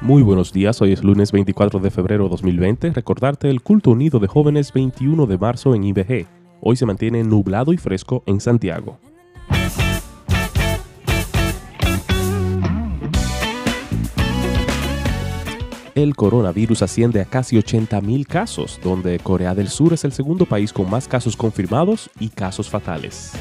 Muy buenos días, hoy es lunes 24 de febrero 2020. Recordarte el culto unido de jóvenes 21 de marzo en IBG. Hoy se mantiene nublado y fresco en Santiago. El coronavirus asciende a casi 80.000 casos, donde Corea del Sur es el segundo país con más casos confirmados y casos fatales.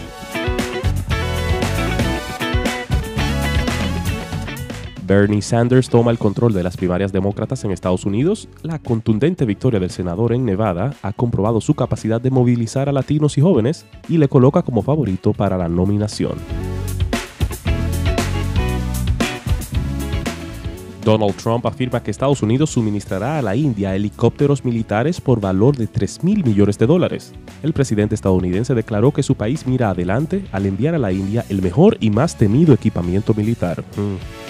Bernie Sanders toma el control de las primarias demócratas en Estados Unidos. La contundente victoria del senador en Nevada ha comprobado su capacidad de movilizar a latinos y jóvenes y le coloca como favorito para la nominación. Donald Trump afirma que Estados Unidos suministrará a la India helicópteros militares por valor de 3 mil millones de dólares. El presidente estadounidense declaró que su país mira adelante al enviar a la India el mejor y más temido equipamiento militar. Mm.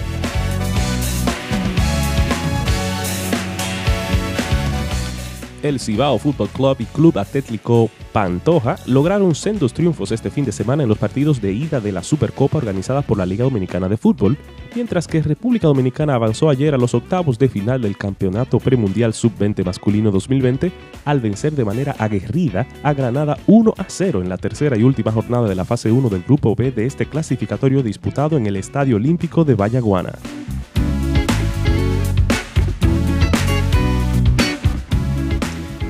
El Cibao Fútbol Club y Club Atlético Pantoja lograron sendos triunfos este fin de semana en los partidos de ida de la Supercopa organizada por la Liga Dominicana de Fútbol, mientras que República Dominicana avanzó ayer a los octavos de final del Campeonato Premundial Sub-20 Masculino 2020 al vencer de manera aguerrida a Granada 1 a 0 en la tercera y última jornada de la fase 1 del Grupo B de este clasificatorio disputado en el Estadio Olímpico de Vallaguana.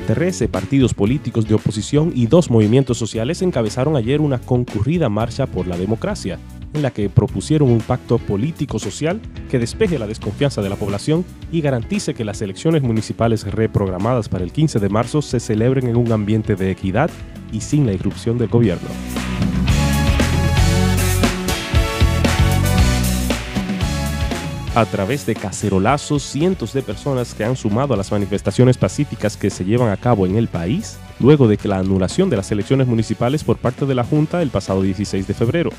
13 partidos políticos de oposición y dos movimientos sociales encabezaron ayer una concurrida marcha por la democracia, en la que propusieron un pacto político-social que despeje la desconfianza de la población y garantice que las elecciones municipales reprogramadas para el 15 de marzo se celebren en un ambiente de equidad y sin la irrupción del gobierno. A través de cacerolazos cientos de personas que han sumado a las manifestaciones pacíficas que se llevan a cabo en el país, luego de que la anulación de las elecciones municipales por parte de la Junta el pasado 16 de febrero.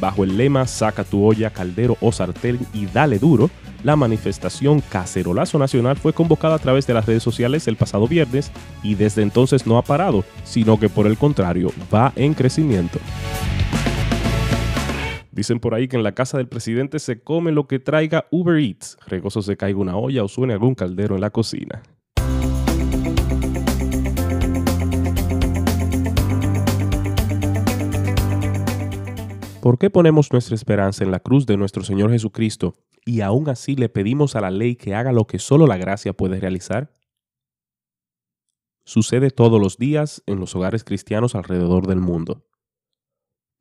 Bajo el lema Saca tu olla, caldero o sartén y dale duro, la manifestación Cacerolazo Nacional fue convocada a través de las redes sociales el pasado viernes y desde entonces no ha parado, sino que por el contrario va en crecimiento. Dicen por ahí que en la casa del presidente se come lo que traiga Uber Eats. Regoso se caiga una olla o suene algún caldero en la cocina. ¿Por qué ponemos nuestra esperanza en la cruz de nuestro Señor Jesucristo y aún así le pedimos a la ley que haga lo que solo la gracia puede realizar? Sucede todos los días en los hogares cristianos alrededor del mundo.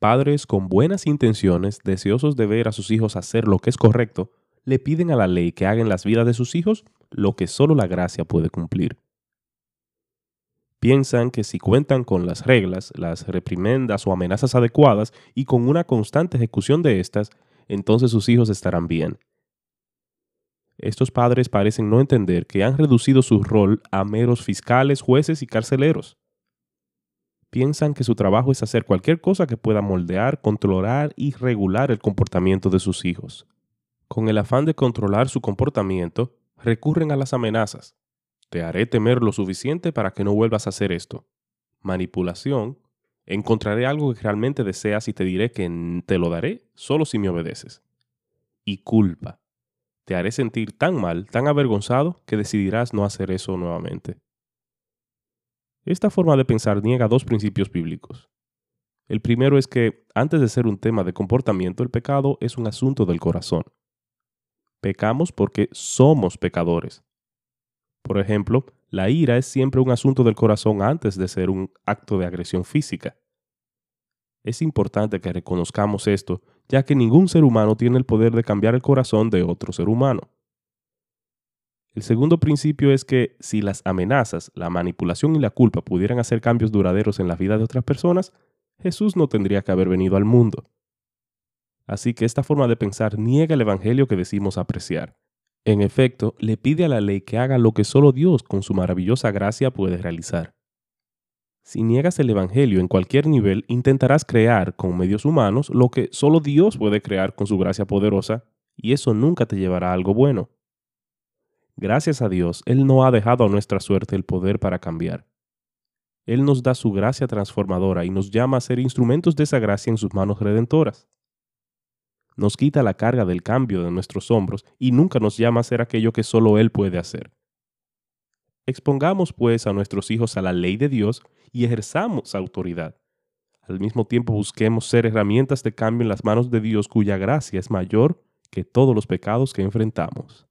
Padres con buenas intenciones, deseosos de ver a sus hijos hacer lo que es correcto, le piden a la ley que haga en las vidas de sus hijos lo que solo la gracia puede cumplir. Piensan que si cuentan con las reglas, las reprimendas o amenazas adecuadas y con una constante ejecución de estas, entonces sus hijos estarán bien. Estos padres parecen no entender que han reducido su rol a meros fiscales, jueces y carceleros piensan que su trabajo es hacer cualquier cosa que pueda moldear, controlar y regular el comportamiento de sus hijos. Con el afán de controlar su comportamiento, recurren a las amenazas. Te haré temer lo suficiente para que no vuelvas a hacer esto. Manipulación. Encontraré algo que realmente deseas y te diré que te lo daré solo si me obedeces. Y culpa. Te haré sentir tan mal, tan avergonzado, que decidirás no hacer eso nuevamente. Esta forma de pensar niega dos principios bíblicos. El primero es que, antes de ser un tema de comportamiento, el pecado es un asunto del corazón. Pecamos porque somos pecadores. Por ejemplo, la ira es siempre un asunto del corazón antes de ser un acto de agresión física. Es importante que reconozcamos esto, ya que ningún ser humano tiene el poder de cambiar el corazón de otro ser humano. El segundo principio es que si las amenazas, la manipulación y la culpa pudieran hacer cambios duraderos en la vida de otras personas, Jesús no tendría que haber venido al mundo. Así que esta forma de pensar niega el Evangelio que decimos apreciar. En efecto, le pide a la ley que haga lo que solo Dios con su maravillosa gracia puede realizar. Si niegas el Evangelio en cualquier nivel, intentarás crear con medios humanos lo que solo Dios puede crear con su gracia poderosa, y eso nunca te llevará a algo bueno. Gracias a Dios, Él no ha dejado a nuestra suerte el poder para cambiar. Él nos da su gracia transformadora y nos llama a ser instrumentos de esa gracia en sus manos redentoras. nos quita la carga del cambio de nuestros hombros y nunca nos llama a hacer aquello que solo Él puede hacer. Expongamos pues a nuestros hijos a la ley de Dios y ejerzamos autoridad. Al mismo tiempo busquemos ser herramientas de cambio en las manos de Dios cuya gracia es mayor que todos los pecados que enfrentamos.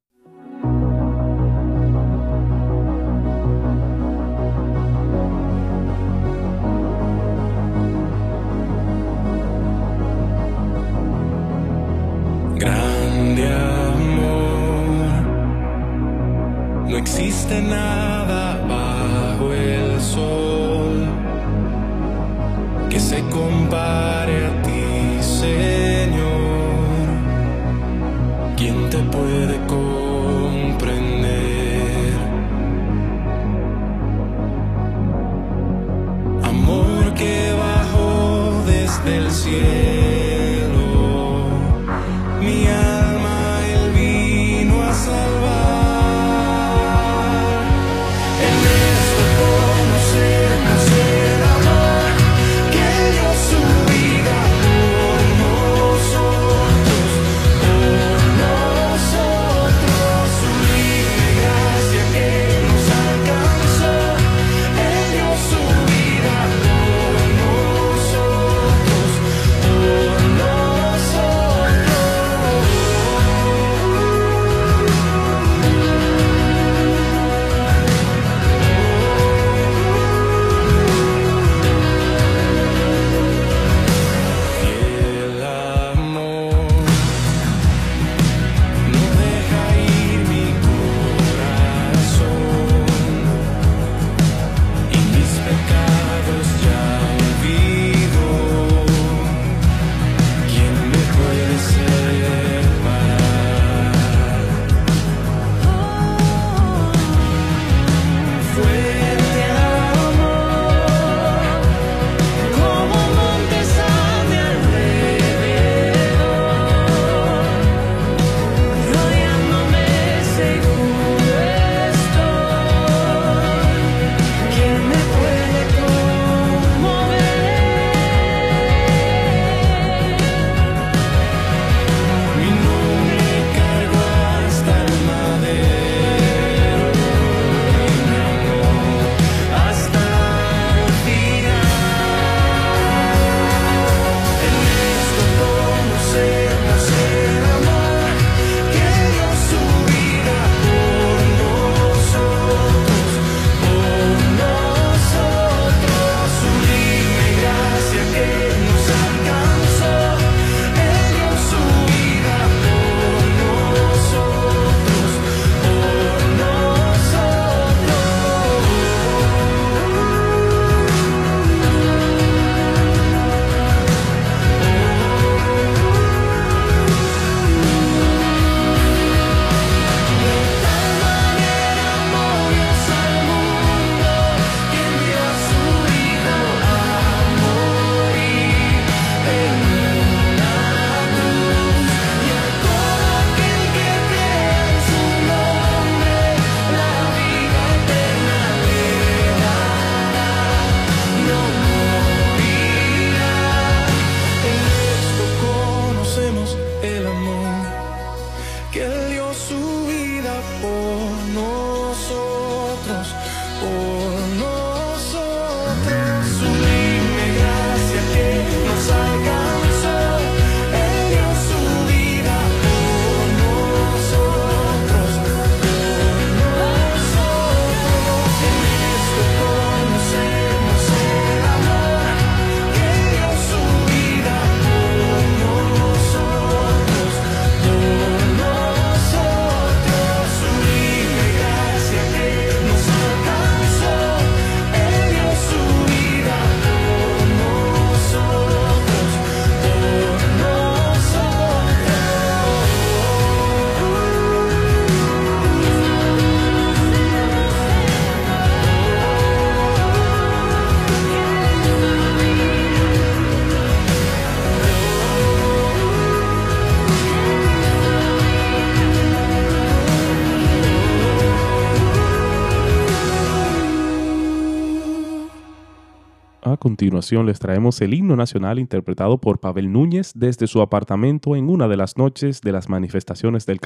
Continuación les traemos el himno nacional interpretado por Pavel Núñez desde su apartamento en una de las noches de las manifestaciones del.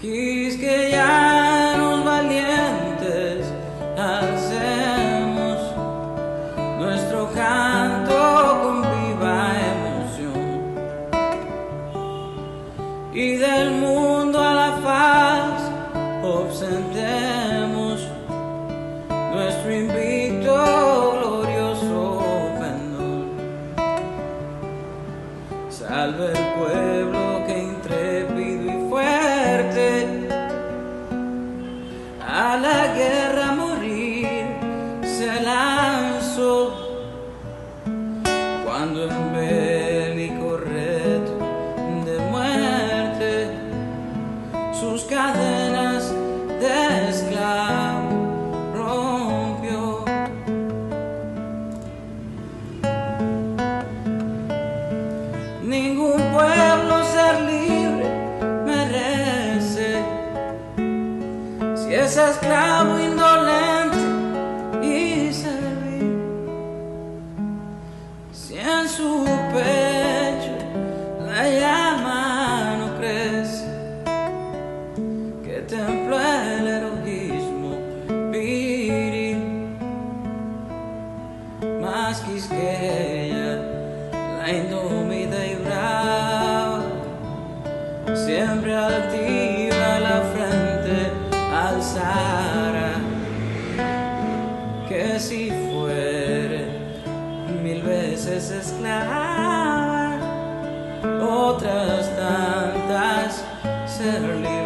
Quisqueyanos valientes, pueblo que intrépido y fuerte. A la guerra si es esclavo veces esclava, otras tantas ser libres